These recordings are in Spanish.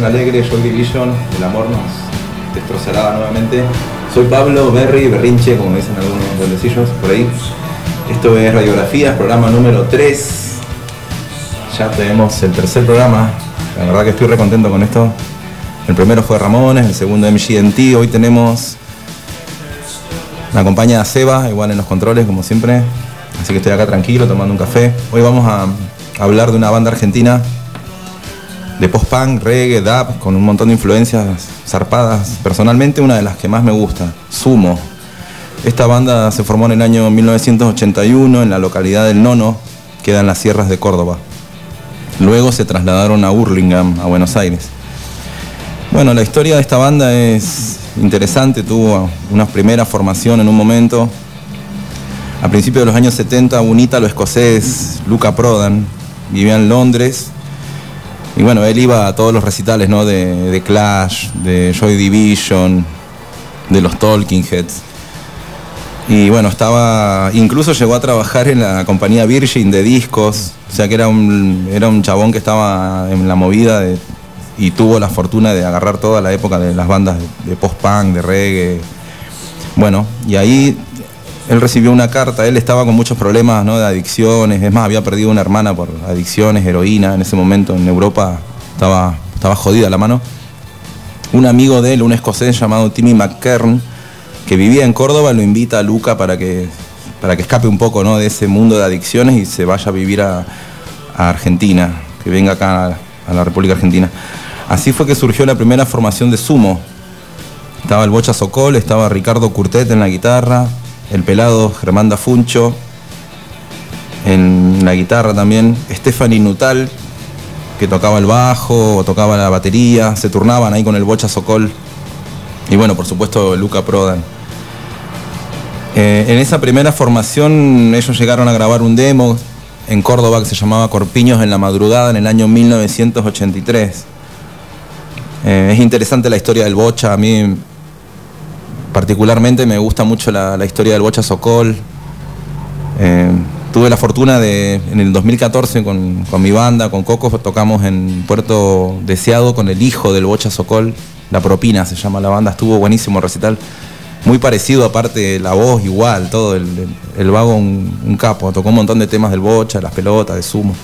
división alegre, Joy Division, el amor nos destrozará nuevamente. Soy Pablo Berry, Berrinche, como dicen algunos duendecillos por ahí. Esto es Radiografías, programa número 3. Ya tenemos el tercer programa. La verdad que estoy re contento con esto. El primero fue Ramones, el segundo MGNT. Hoy tenemos. Me acompaña Seba, igual en los controles, como siempre. Así que estoy acá tranquilo, tomando un café. Hoy vamos a hablar de una banda argentina de post-punk, reggae, dub, con un montón de influencias zarpadas. Personalmente, una de las que más me gusta, Sumo. Esta banda se formó en el año 1981 en la localidad del Nono, queda en las sierras de Córdoba. Luego se trasladaron a Hurlingham, a Buenos Aires. Bueno, la historia de esta banda es interesante, tuvo una primera formación en un momento. A principios de los años 70, un ítalo escocés, Luca Prodan, vivía en Londres. Y bueno, él iba a todos los recitales, ¿no? De, de Clash, de Joy Division, de los Talking Heads. Y bueno, estaba, incluso llegó a trabajar en la compañía Virgin de discos, o sea que era un, era un chabón que estaba en la movida y tuvo la fortuna de agarrar toda la época de las bandas de, de post-punk, de reggae. Bueno, y ahí él recibió una carta, él estaba con muchos problemas ¿no? de adicciones, es más, había perdido una hermana por adicciones, heroína, en ese momento en Europa estaba, estaba jodida la mano. Un amigo de él, un escocés llamado Timmy McKern, que vivía en Córdoba, lo invita a Luca para que, para que escape un poco ¿no? de ese mundo de adicciones y se vaya a vivir a, Argentina, que venga acá a, a la República Argentina. Así fue que surgió la primera formación de Sumo. Estaba el Bocha Socol, estaba Ricardo Curtet en la guitarra, el pelado Germán Dafuncho en la guitarra también, Stephanie Nutal, que tocaba el bajo o tocaba la batería, se turnaban ahí con el Bocha Socol. Y bueno, por supuesto, Luca Prodan. Eh, en esa primera formación ellos llegaron a grabar un demo en Córdoba que se llamaba Corpiños en la Madrugada en el año 1983. Eh, es interesante la historia del Bocha, a mí particularmente me gusta mucho la, historia del Bocha Sokol. Eh, tuve la fortuna de, en el 2014 con, con mi banda, con Coco, tocamos en Puerto Deseado con el hijo del Bocha Sokol, La Propina se llama la banda, estuvo buenísimo recital. Muy parecido, aparte la voz igual, todo, el, el- el vago un, un capo, tocó un montón de temas del Bocha, las pelotas, de Sumo.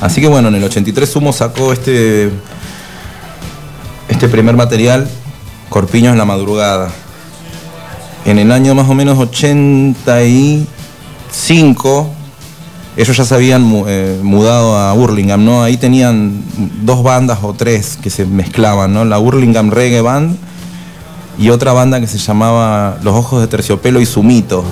Así que bueno, en el 83 Sumo sacó este, este primer material, Corpiños la madrugada. En el año más o menos 85, ellos ya se habían eh, mudado a Hurlingham, ¿no? Ahí tenían dos bandas o tres que se mezclaban, ¿no? La Hurlingham Reggae Band y otra banda que se llamaba Los Ojos de Terciopelo y Sumito.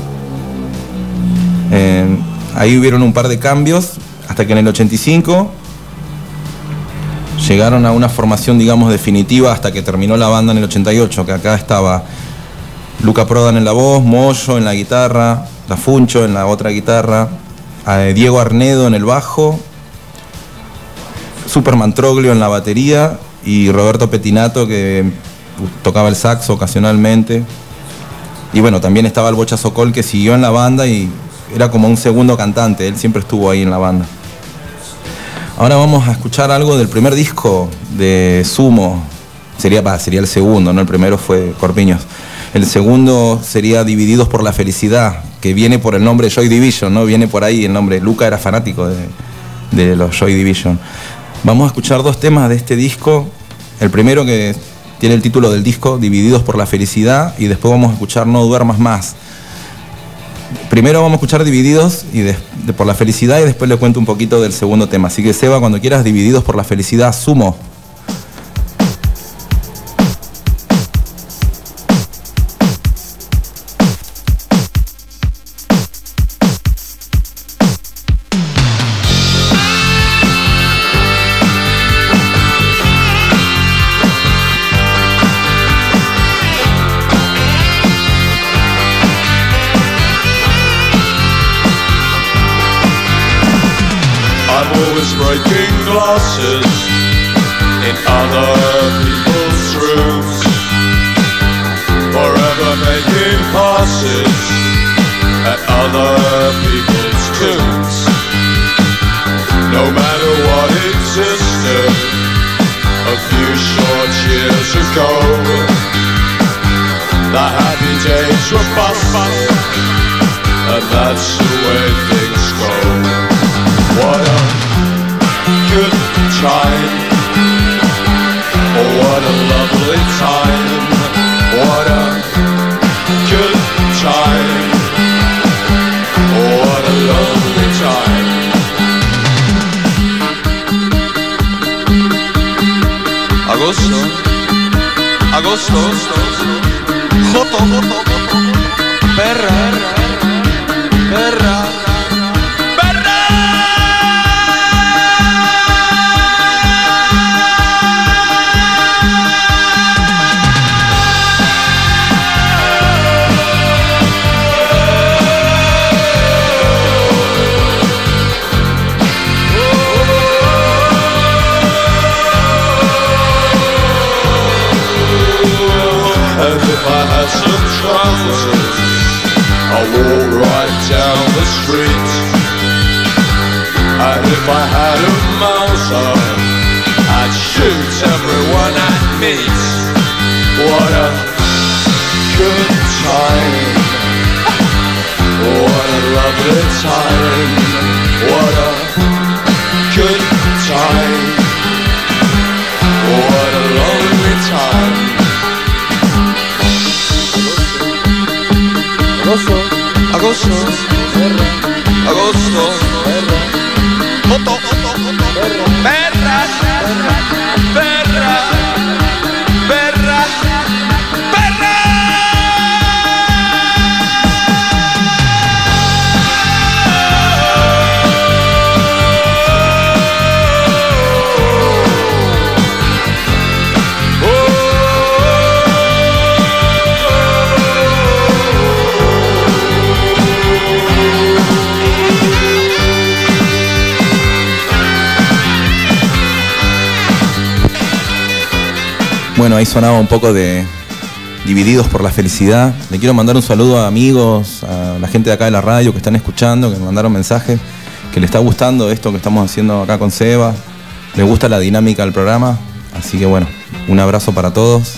Eh, ahí hubieron un par de cambios hasta que en el 85 llegaron a una formación, digamos, definitiva hasta que terminó la banda en el 88, que acá estaba Luca Prodan en la voz, Moyo en la guitarra, La Funcho en la otra guitarra, eh, Diego Arnedo en el bajo, Superman Troglio en la batería y Roberto Petinato que tocaba el saxo ocasionalmente. Y bueno, también estaba el Bocha que siguió en la banda y era como un segundo cantante, él siempre estuvo ahí en la banda. Ahora vamos a escuchar algo del primer disco de Sumo. Sería, sería el segundo, ¿no? El primero fue Corpiños. El segundo sería Divididos por la Felicidad, que viene por el nombre Joy Division, ¿no? Viene por ahí el nombre. Luca era fanático de, de los Joy Division. Vamos a escuchar dos temas de este disco. El primero que tiene el título del disco, Divididos por la Felicidad, y después vamos a escuchar No Duermas Más. Primero vamos a escuchar Divididos y por la felicidad y después le cuento un poquito del segundo tema. Así que Seba, cuando quieras Divididos por la felicidad, sumo. I'm always breaking glasses in other people's rooms. Forever making passes at other people's tunes. no matter what existed a few short years ago. The happy days were past, and that's time, oh, what a lovely time, what a good time, oh, what a lovely time. Agosto, agosto, joto, joto, Bueno, ahí sonaba un poco de Divididos por la Felicidad. Le quiero mandar un saludo a amigos, a la gente de acá de la radio que están escuchando, que me mandaron mensajes, que le está gustando esto que estamos haciendo acá con Seba. Le gusta la dinámica del programa. Así que bueno, un abrazo para todos.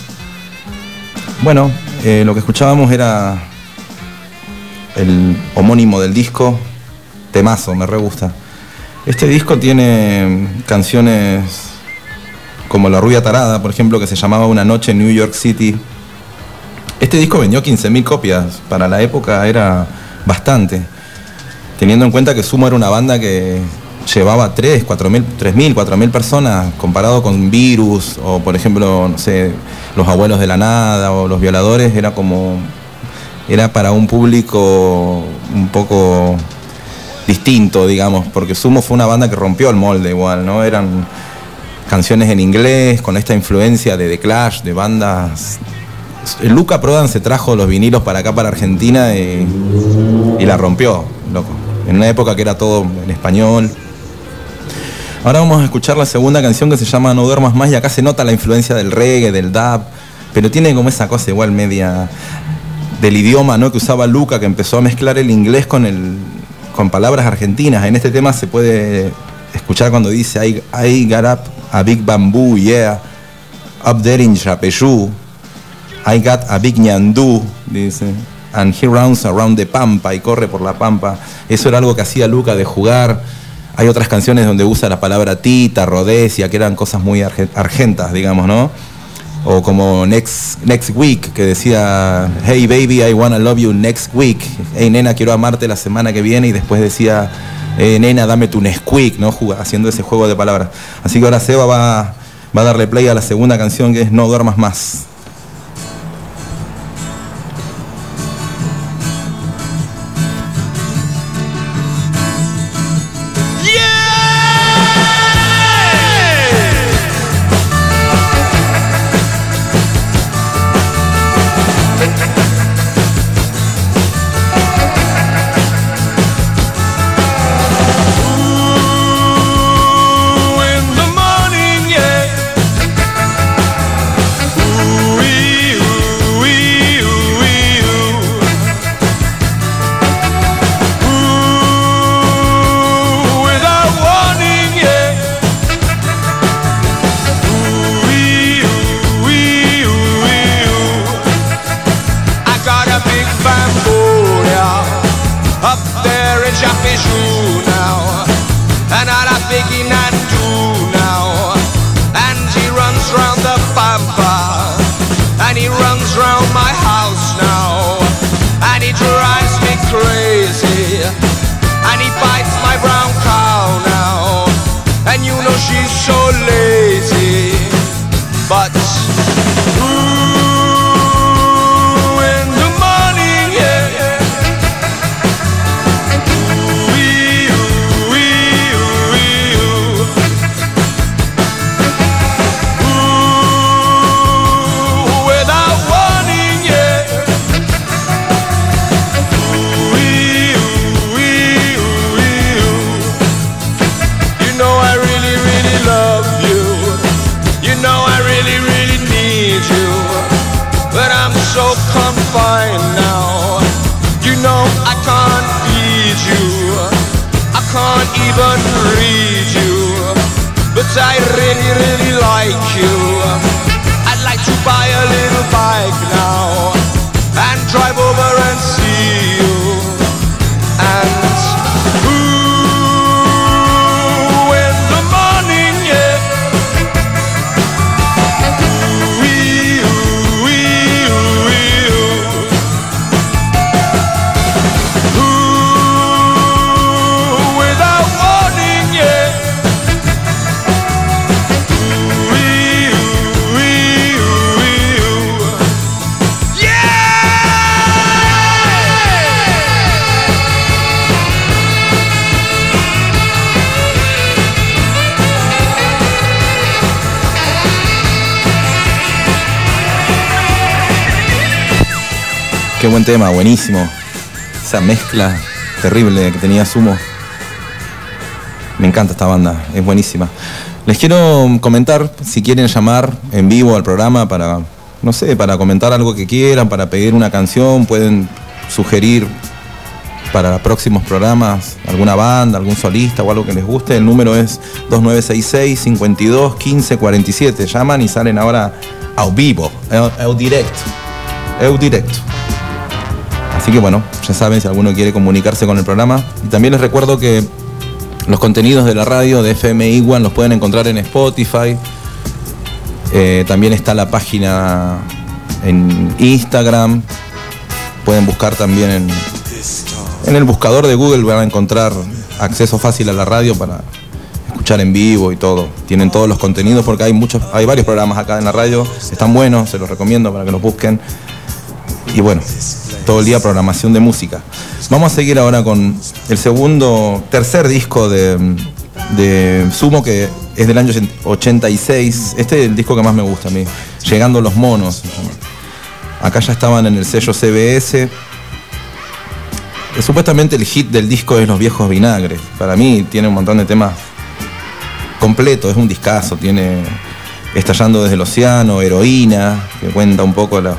Bueno, eh, lo que escuchábamos era el homónimo del disco, Temazo, me re gusta. Este disco tiene canciones como La Rubia Tarada, por ejemplo, que se llamaba Una Noche en New York City. Este disco vendió 15.000 copias, para la época era bastante, teniendo en cuenta que Sumo era una banda que llevaba 3, 4.000, 3.000, 4.000 personas, comparado con Virus, o por ejemplo, no sé, Los Abuelos de la Nada, o Los Violadores, era como, era para un público un poco distinto, digamos, porque Sumo fue una banda que rompió el molde igual, ¿no? Eran canciones en inglés, con esta influencia de The Clash, de bandas. Luca Prodan se trajo los vinilos para acá, para Argentina, y, la rompió, loco. En una época que era todo en español. Ahora vamos a escuchar la segunda canción que se llama No duermas más y acá se nota la influencia del reggae, del dub, pero tiene como esa cosa igual media del idioma ¿no? que usaba Luca, que empezó a mezclar el inglés con, el, con palabras argentinas. En este tema se puede escuchar cuando dice I, I got up a big bamboo, yeah, up there in Chapeyú. I got a big ñandú, dice. And he runs around the pampa y corre por la pampa. Eso era algo que hacía Luca de jugar. Hay otras canciones donde usa la palabra tita, rodesia, que eran cosas muy arge- argentas, digamos, ¿no? O como next, next week, que decía, hey baby, I wanna love you next week. Hey nena, quiero amarte la semana que viene. Y después decía, eh, nena, dame tu Nesquik, ¿no? Haciendo ese juego de palabras. Así que ahora Seba va, va a darle play a la segunda canción que es No duermas más. Know like you. Buen tema, buenísimo. Esa mezcla terrible que tenía Sumo. Me encanta esta banda, es buenísima. Les quiero comentar, si quieren llamar en vivo al programa para, no sé, para comentar algo que quieran, para pedir una canción, pueden sugerir para próximos programas alguna banda, algún solista o algo que les guste. El número es 2966 52 15 47. Llaman y salen ahora a vivo, el directo. El directo. Así que bueno, ya saben si alguno quiere comunicarse con el programa. Y también les recuerdo que los contenidos de la radio de FM Iguan los pueden encontrar en Spotify. Eh, también está la página en Instagram. Pueden buscar también en, en el buscador de Google, van a encontrar acceso fácil a la radio para escuchar en vivo y todo. Tienen todos los contenidos porque hay muchos, hay varios programas acá en la radio. Están buenos, se los recomiendo para que los busquen. Y bueno, todo el día programación de música. Vamos a seguir ahora con el segundo, tercer disco de, Sumo que es del año 86. Este es el disco que más me gusta a mí. Llegando los monos. Acá ya estaban en el sello CBS. Eh, Supuestamente el hit del disco es Los Viejos Vinagres. Para mí tiene un montón de temas completo, es un discazo. Tiene Estallando desde el Océano, Heroína, que cuenta un poco los,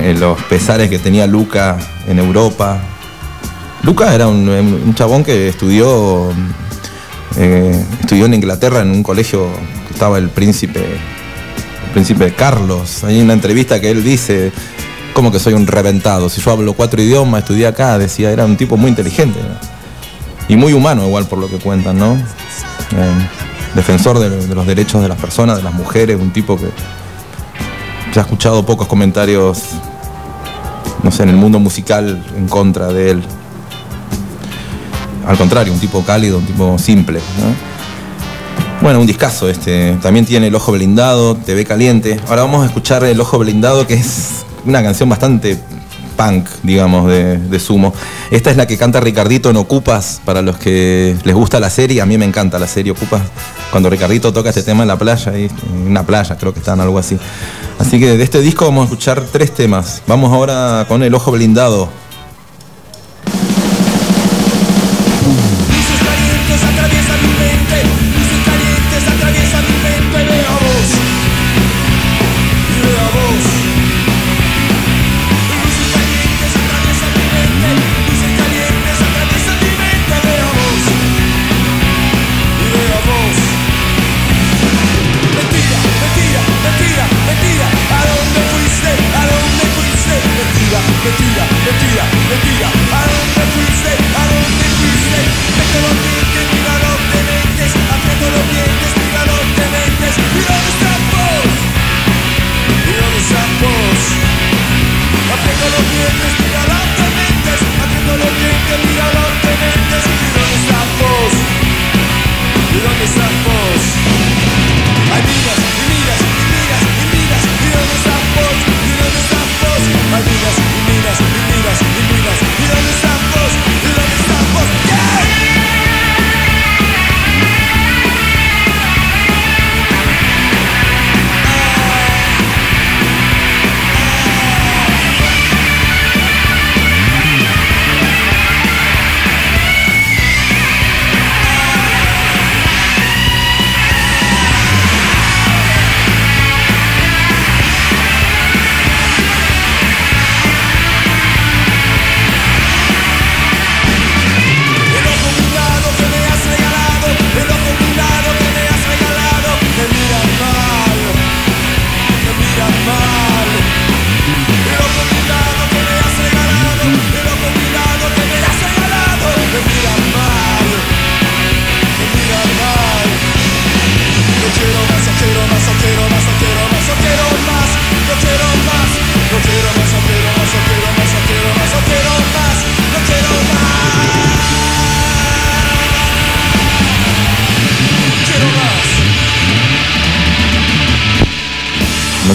los pesares que tenía Luca en Europa. Luca era un, un chabón que estudió, eh, estudió en Inglaterra en un colegio que estaba el príncipe, el príncipe Carlos. Hay una entrevista que él dice, como que soy un reventado. Si yo hablo cuatro idiomas, estudié acá, decía, era un tipo muy inteligente. Y muy humano igual por lo que cuentan, ¿no? Eh, defensor de, de los derechos de las personas, de las mujeres, un tipo que se ha escuchado pocos comentarios, no sé, en el mundo musical en contra de él. Al contrario, un tipo cálido, un tipo simple. ¿no? Bueno, un discazo este. También tiene El Ojo Blindado, TV Caliente. Ahora vamos a escuchar El Ojo Blindado, que es una canción bastante punk, digamos, de, de Sumo. Esta es la que canta Ricardito en Ocupas, para los que les gusta la serie. A mí me encanta la serie Ocupas. Cuando Ricardito toca este tema en la playa, en una playa, creo que está en algo así. Así que de este disco vamos a escuchar tres temas. Vamos ahora con El Ojo Blindado.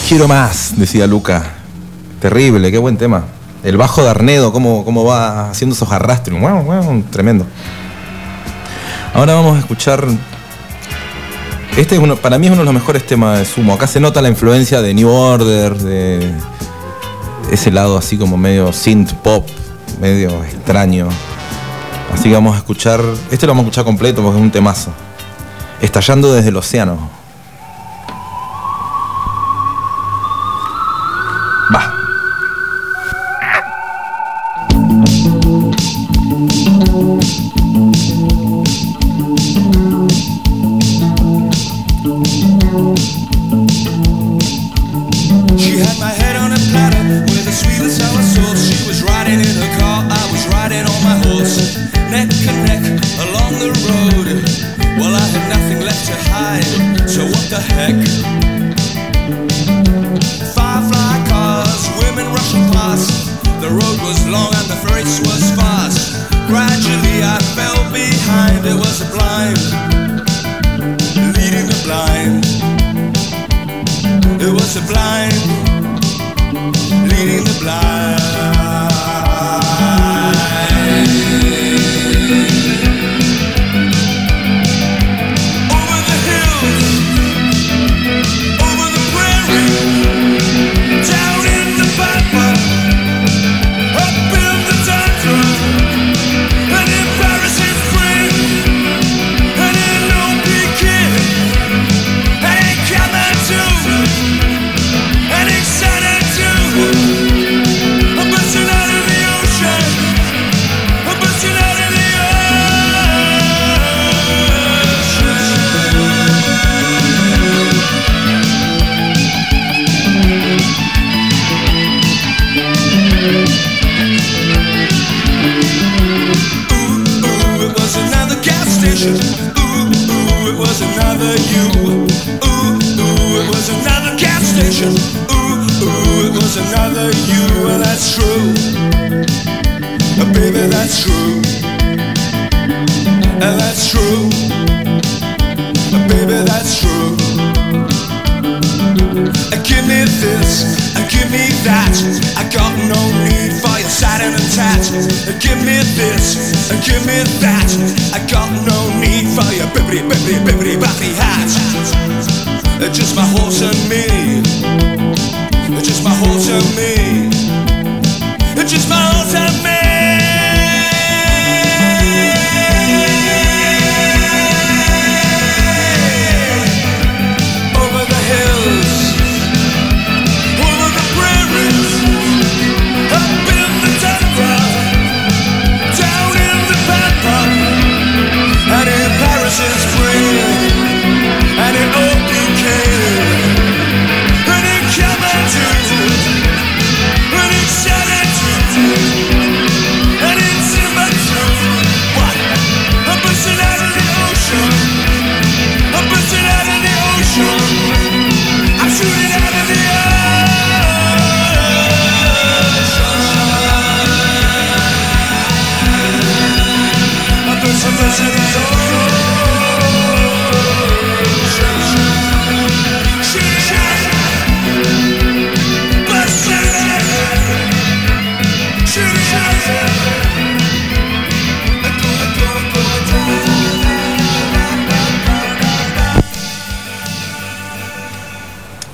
Quiero más, decía Luca. Terrible, qué buen tema. El bajo de Arnedo, cómo, cómo va haciendo esos arrastres. Tremendo. Ahora vamos a escuchar. Este es uno, para mí es uno de los mejores temas de Sumo. Acá se nota la influencia de New Order, de ese lado así como medio synth pop, medio extraño. Así que vamos a escuchar. Este lo vamos a escuchar completo porque es un temazo. Estallando desde el océano. Was blind, leading the blind. It was a blind leading the blind. Ooh, ooh, it was another you. Ooh, ooh, it was another gas station. Ooh, ooh, it was another you, and that's true. Baby, that's true. And that's true. Give me this, uh, give me that. I got no need for your satin and tat. Uh, give me this, uh, give me that. I got no need for your bibbity bibbity bibbity bappy hat. Uh, just my horse and me. Uh, just my horse and me. Uh, just my horse and me.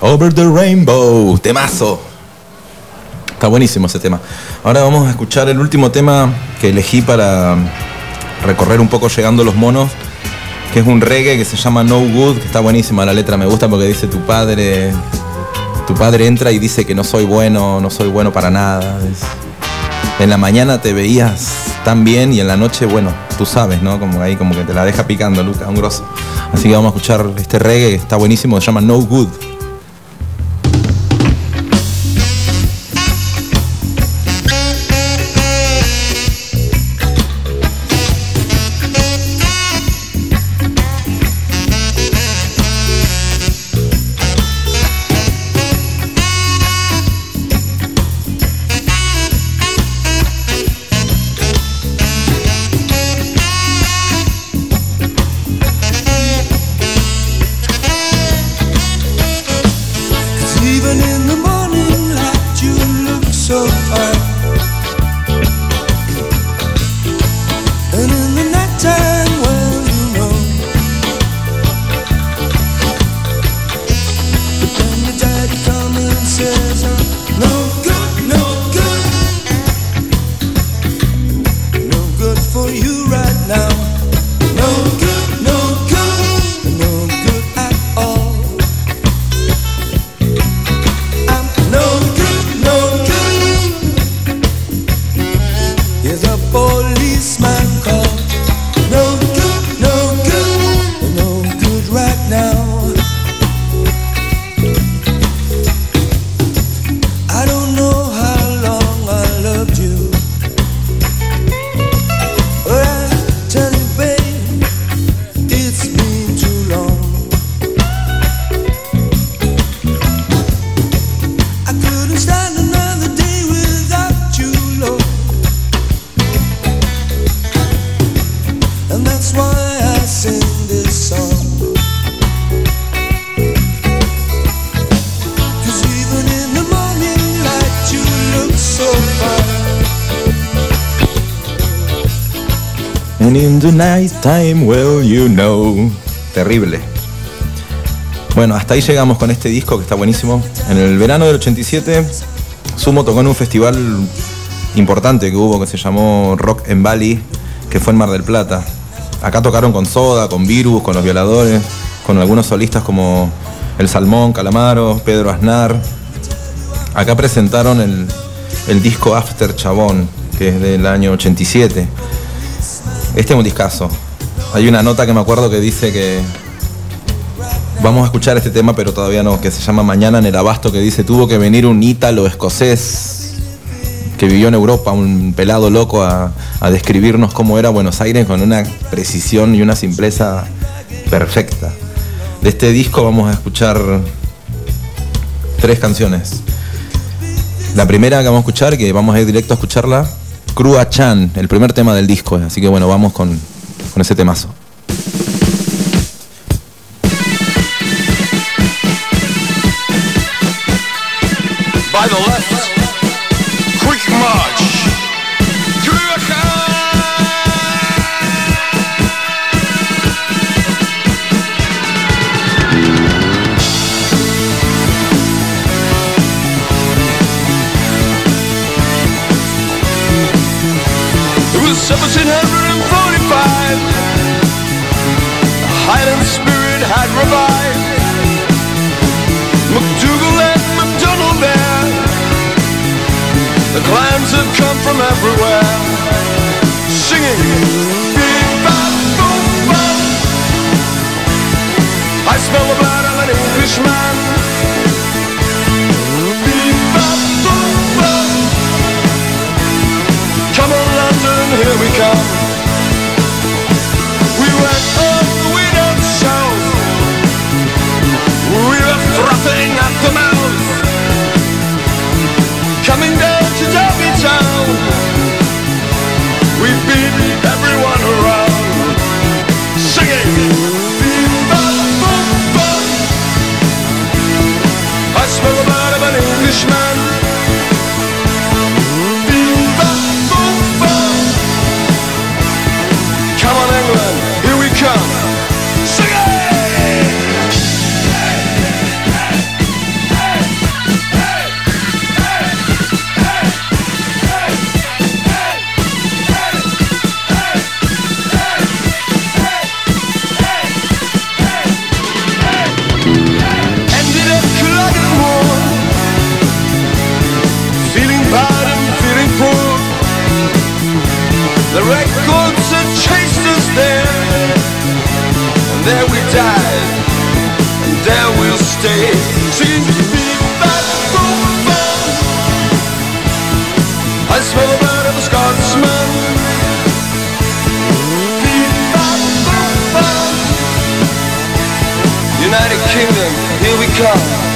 Over the Rainbow, temazo. Está buenísimo ese tema. Ahora vamos a escuchar el último tema que elegí para recorrer un poco llegando los monos, que es un reggae que se llama No Good, que está buenísima la letra, me gusta porque dice tu padre, tu padre entra y dice que no soy bueno, no soy bueno para nada. En la mañana te veías tan bien y en la noche, bueno, tú sabes, ¿no? Como ahí como que te la deja picando, Luca, un grosso. Así que vamos a escuchar este reggae que está buenísimo, se llama No Good. Night time, well, you know. Terrible. Bueno, hasta ahí llegamos con este disco que está buenísimo. En el verano del 87, Sumo tocó en un festival importante que hubo que se llamó Rock en Bali, que fue en Mar del Plata. Acá tocaron con Soda, con Virus, con Los Violadores, con algunos solistas como El Salmón, Calamaro, Pedro Aznar. Acá presentaron el, el disco After Chabón, que es del año 87. Este es un discazo. Hay una nota que me acuerdo que dice que vamos a escuchar este tema, pero todavía no, que se llama Mañana en el Abasto, que dice tuvo que venir un ítalo escocés que vivió en Europa, un pelado loco, a, a describirnos cómo era Buenos Aires con una precisión y una simpleza perfecta. De este disco vamos a escuchar tres canciones. La primera que vamos a escuchar, que vamos a ir directo a escucharla, Crua Chan, el primer tema del disco. Así que bueno, vamos con, con ese temazo. Was 1745. The Highland spirit had revived. MacDougall and MacDonald there. The clans had come from everywhere, singing. "Bee-bop, boom-bop." I smell the blood of an Englishman. Here we come. We went up, we don't show. We were frothing at the mouth Coming down to Derby Town Kingdom, here we come.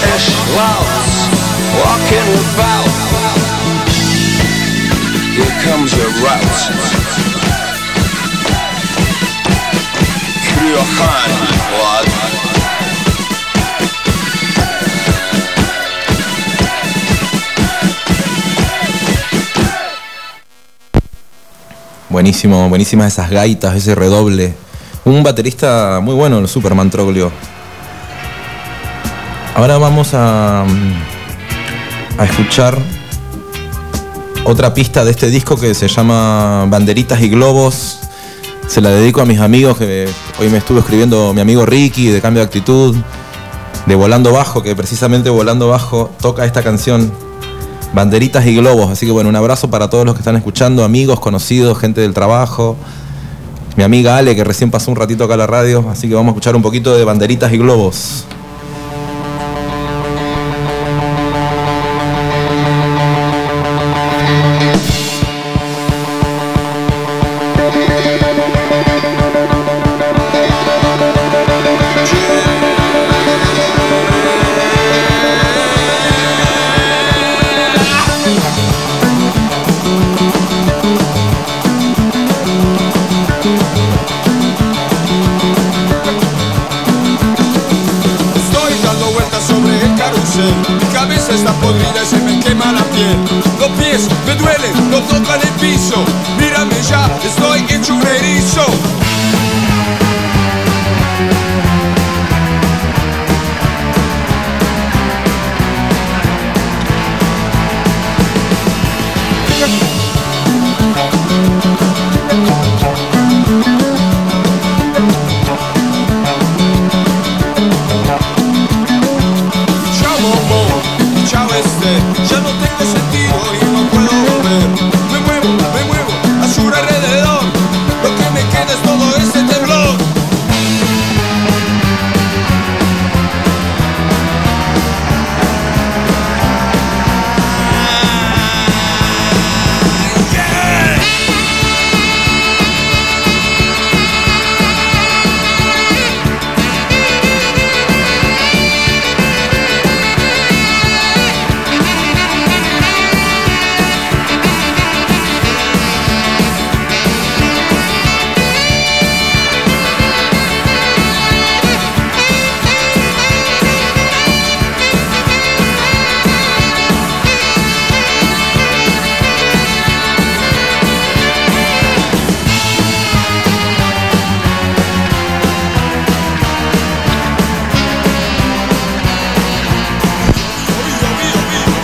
Scottish louts walking about. Here comes your route. Kriohan, lad. Buenísimo, buenísimas esas gaitas, ese redoble. Un baterista muy bueno, el Superman Troglio. Ahora vamos a, a escuchar otra pista de este disco que se llama Banderitas y Globos. Se la dedico a mis amigos que hoy me estuvo escribiendo mi amigo Ricky de Cambio de Actitud, de Volando Bajo, que precisamente Volando Bajo toca esta canción banderitas y globos. Así que bueno, un abrazo para todos los que están escuchando, amigos, conocidos, gente del trabajo. Mi amiga Ale, que recién pasó un ratito acá a la radio, así que vamos a escuchar un poquito de banderitas y globos.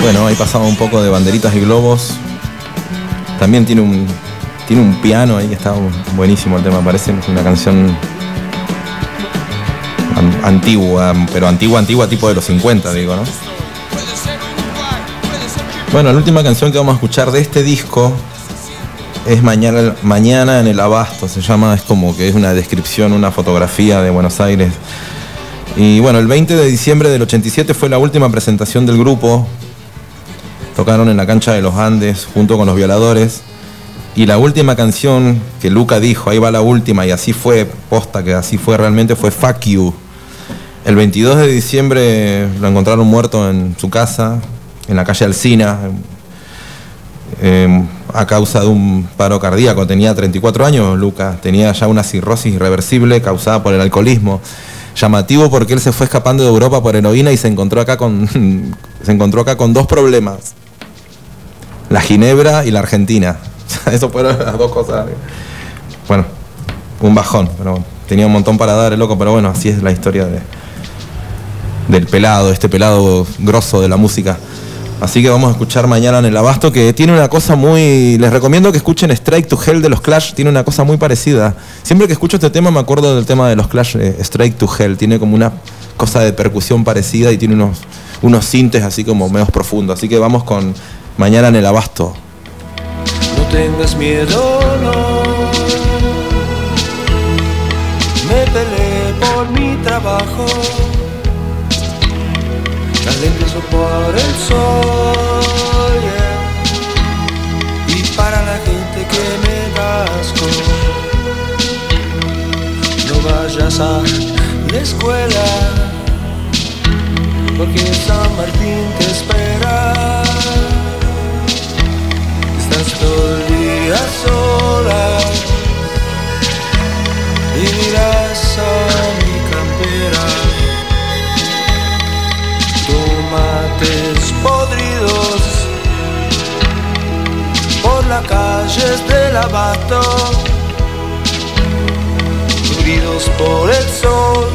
Bueno, ahí pasaba un poco de banderitas y globos. También tiene un, tiene un piano ahí que está buenísimo el tema, parece una canción an- antigua, pero antigua, antigua, tipo de los 50, digo, ¿no? Bueno, la última canción que vamos a escuchar de este disco es Mañana, Mañana en el Abasto. Se llama, es como que es una descripción, una fotografía de Buenos Aires. Y bueno, el 20 de diciembre del 87 fue la última presentación del grupo. Tocaron en la cancha de los Andes junto con los violadores. Y la última canción que Luca dijo, ahí va la última, y así fue, posta que así fue realmente, fue Fuck You. El 22 de diciembre lo encontraron muerto en su casa, en la calle Alsina, eh, a causa de un paro cardíaco. Tenía 34 años, Lucas. Tenía ya una cirrosis irreversible causada por el alcoholismo. Llamativo porque él se fue escapando de Europa por heroína y se encontró acá con, se encontró acá con dos problemas. La Ginebra y la Argentina. Eso fueron las dos cosas. Bueno, un bajón, pero tenía un montón para dar el loco, pero bueno, así es la historia de, del pelado, este pelado grosso de la música. Así que vamos a escuchar mañana en el Abasto, que tiene una cosa muy... Les recomiendo que escuchen Strike to Hell de los Clash, tiene una cosa muy parecida. Siempre que escucho este tema me acuerdo del tema de los Clash, eh, Strike to Hell, tiene como una cosa de percusión parecida y tiene unos, unos sintes así como medios profundos. Así que vamos con mañana en el Abasto. No tengas miedo, no. Me peleé por mi trabajo. Talentoso por el sol, yeah. Y para la gente que me da asco. No vayas a la escuela. Porque San Martín te espera. Día sola y miras a mi campera. Tomates podridos por las calles del abasto, nutridos por el sol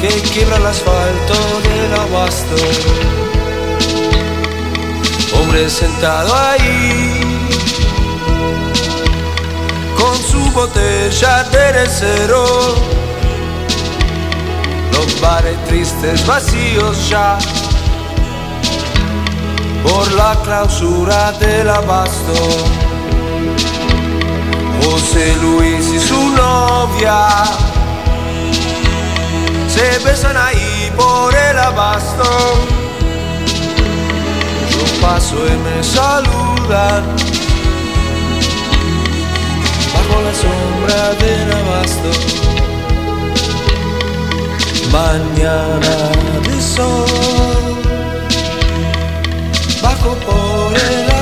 que quiebra el asfalto del abasto hombre sentado ahí con su botella de cero. Los bares tristes vacíos ya por la clausura del abasto. José Luis y su novia se besan ahí por el abasto. Paso y me saludan bajo la sombra del abasto. Mañana de sol, bajo por el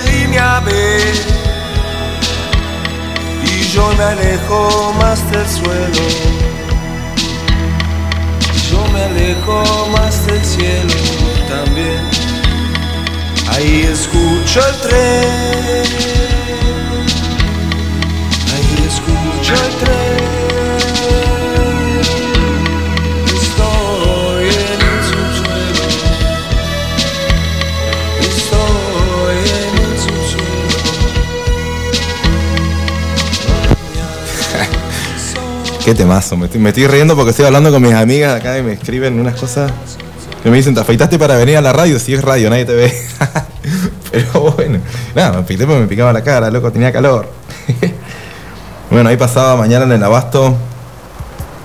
línea B y yo me alejo más del suelo. Yo me alejo más del cielo también. Ahí escucho el tren. Ahí escucho el tren. Qué temazo, me estoy, riendo porque estoy hablando con mis amigas acá y me escriben unas cosas que me dicen, te afeitaste para venir a la radio, si es radio, nadie te ve. Pero bueno, nada, me me picaba la cara, loco, tenía calor. bueno, ahí pasaba mañana en el abasto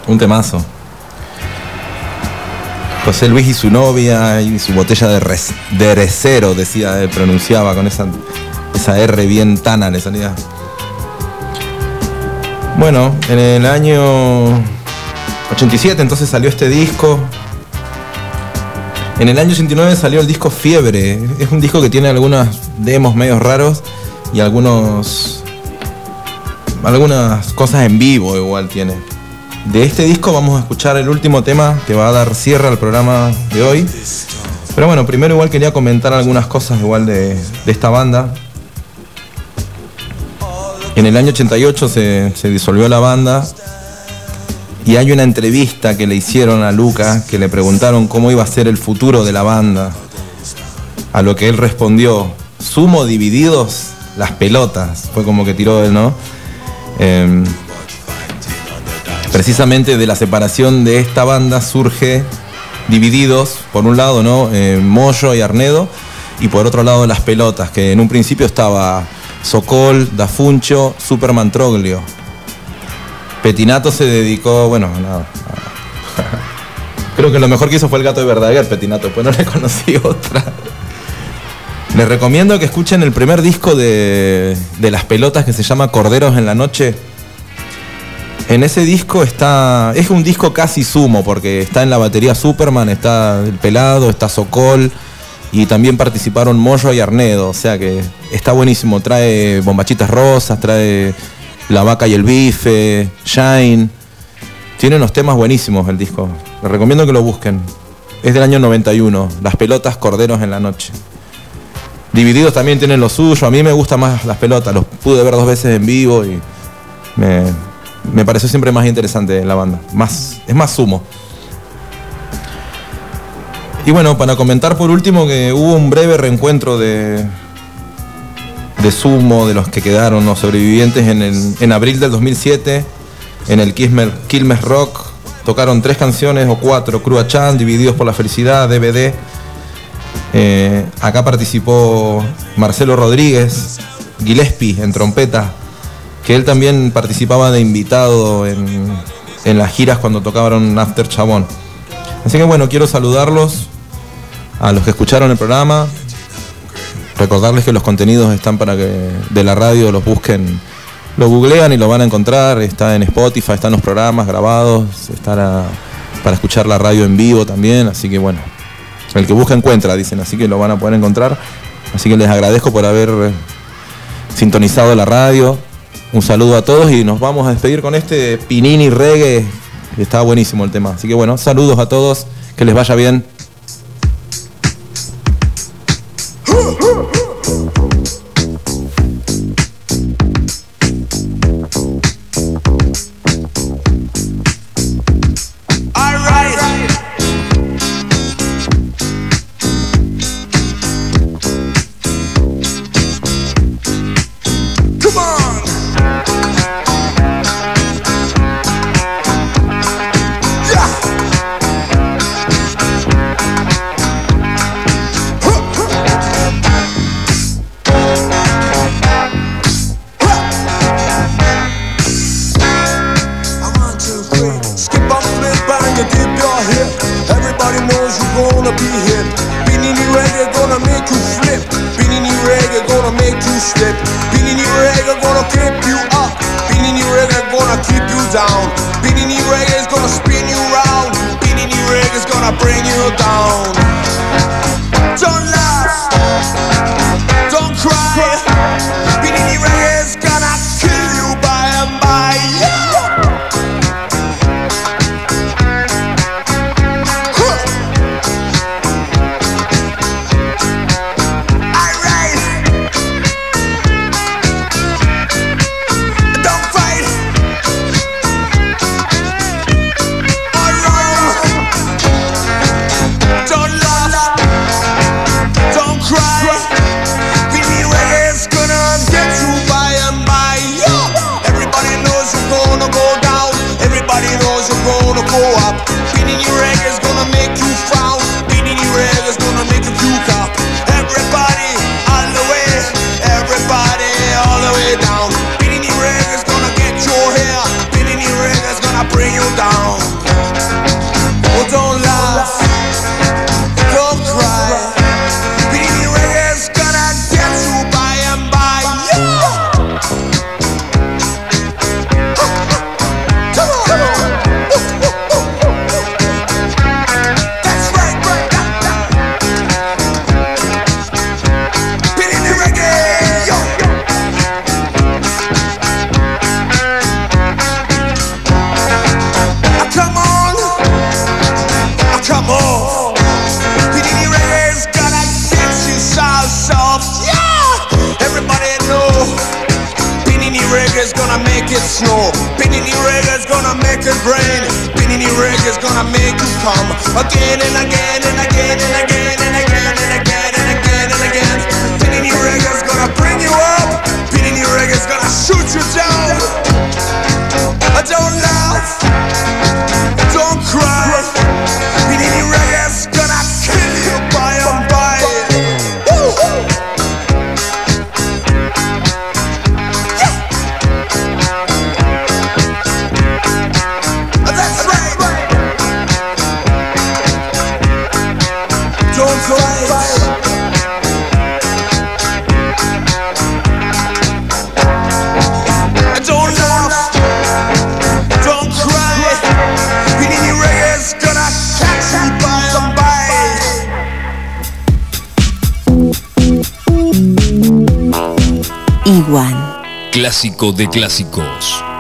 un temazo. José Luis y su novia y su botella de, res, de recero, decía él, pronunciaba con esa, esa R bien tana, le salía. Bueno, en el año 87 entonces salió este disco. En el año 89 salió el disco Fiebre. Es un disco que tiene algunos demos medios raros y algunos algunas cosas en vivo igual tiene. De este disco vamos a escuchar el último tema que va a dar cierre al programa de hoy. Pero bueno, primero igual quería comentar algunas cosas igual de, de esta banda. En el año 88 se, disolvió la banda y hay una entrevista que le hicieron a Luca que le preguntaron cómo iba a ser el futuro de la banda. A lo que él respondió, sumo divididos las pelotas. Fue como que tiró él, ¿no? Em, precisamente de la separación de esta banda surge Divididos, por un lado, ¿no? Eh, Moyo y Arnedo, y por otro lado las pelotas, que en un principio estaba Sokol, Dafuncho, Superman Troglio. Petinato se dedicó, bueno, nada. Creo que lo mejor que hizo fue el gato de Verdaguer, Petinato, pues no le conocí otra. Les recomiendo que escuchen el primer disco de, de las pelotas que se llama Corderos en la Noche. En ese disco está. Es un disco casi sumo, porque está en la batería Superman, está el pelado, está Sokol. Y también participaron Moyo y Arnedo. O sea que está buenísimo. Trae bombachitas rosas, trae La vaca y el bife, Shine. Tiene unos temas buenísimos el disco. Les recomiendo que lo busquen. Es del año 91. Las pelotas corderos en la noche. Divididos también tienen lo suyo. A mí me gustan más las pelotas. Los pude ver dos veces en vivo y me, me pareció siempre más interesante la banda. Más, es más sumo. Y bueno, para comentar por último que hubo un breve reencuentro de, de sumo de los que quedaron los sobrevivientes en, en abril del 2007 en el Quilmes Rock. Tocaron tres canciones o cuatro, Crua Chan, Divididos por la Felicidad, DVD. Eh, acá participó Marcelo Rodríguez, Gillespie en trompeta, que él también participaba de invitado en, en las giras cuando tocaron After Chabón. Así que bueno, quiero saludarlos a los que escucharon el programa, recordarles que los contenidos están para que de la radio los busquen, lo googlean y lo van a encontrar, está en Spotify, están los programas grabados, está para escuchar la radio en vivo también, así que bueno, el que busca encuentra, dicen, así que lo van a poder encontrar. Así que les agradezco por haber eh, sintonizado la radio. Un saludo a todos y nos vamos a despedir con este Pinini Reggae. Está buenísimo el tema. Así que bueno, saludos a todos. Que les vaya bien. Come again and again De clásicos.